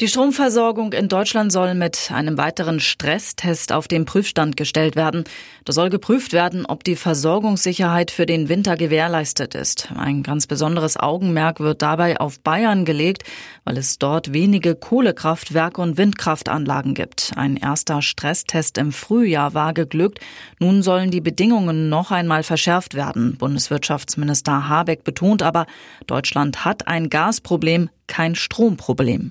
Die Stromversorgung in Deutschland soll mit einem weiteren Stresstest auf den Prüfstand gestellt werden. Da soll geprüft werden, ob die Versorgungssicherheit für den Winter gewährleistet ist. Ein ganz besonderes Augenmerk wird dabei auf Bayern gelegt, weil es dort wenige Kohlekraftwerke und Windkraftanlagen gibt. Ein erster Stresstest im Frühjahr war geglückt. Nun sollen die Bedingungen noch einmal verschärft werden. Bundeswirtschaftsminister Habeck betont aber, Deutschland hat ein Gasproblem, kein Stromproblem.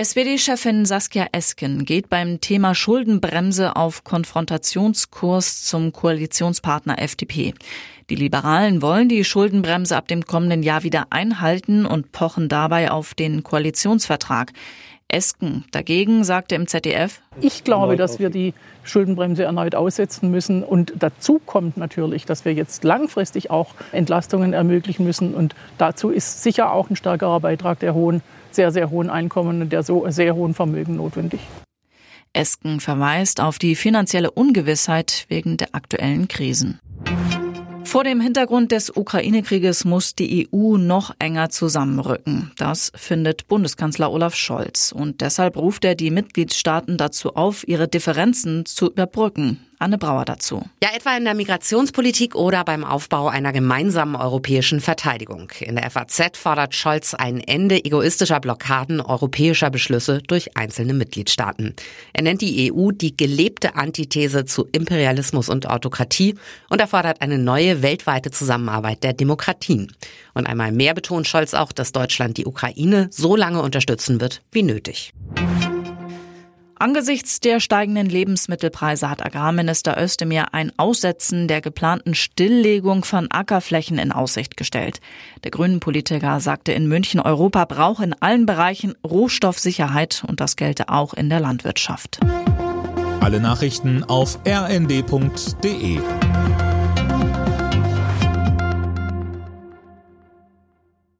SPD-Chefin Saskia Esken geht beim Thema Schuldenbremse auf Konfrontationskurs zum Koalitionspartner FDP. Die Liberalen wollen die Schuldenbremse ab dem kommenden Jahr wieder einhalten und pochen dabei auf den Koalitionsvertrag. Esken dagegen sagte im ZDF, ich glaube, dass wir die Schuldenbremse erneut aussetzen müssen. Und dazu kommt natürlich, dass wir jetzt langfristig auch Entlastungen ermöglichen müssen. Und dazu ist sicher auch ein stärkerer Beitrag der hohen sehr, sehr hohen Einkommen und der so sehr hohen Vermögen notwendig. Esken verweist auf die finanzielle Ungewissheit wegen der aktuellen Krisen. Vor dem Hintergrund des Ukraine-Krieges muss die EU noch enger zusammenrücken. Das findet Bundeskanzler Olaf Scholz. Und deshalb ruft er die Mitgliedstaaten dazu auf, ihre Differenzen zu überbrücken. Anne Brauer dazu. Ja, etwa in der Migrationspolitik oder beim Aufbau einer gemeinsamen europäischen Verteidigung. In der FAZ fordert Scholz ein Ende egoistischer Blockaden europäischer Beschlüsse durch einzelne Mitgliedstaaten. Er nennt die EU die gelebte Antithese zu Imperialismus und Autokratie und er fordert eine neue weltweite Zusammenarbeit der Demokratien. Und einmal mehr betont Scholz auch, dass Deutschland die Ukraine so lange unterstützen wird wie nötig. Angesichts der steigenden Lebensmittelpreise hat Agrarminister Özdemir ein Aussetzen der geplanten Stilllegung von Ackerflächen in Aussicht gestellt. Der grünen Politiker sagte in München, Europa braucht in allen Bereichen Rohstoffsicherheit und das gelte auch in der Landwirtschaft. Alle Nachrichten auf rnd.de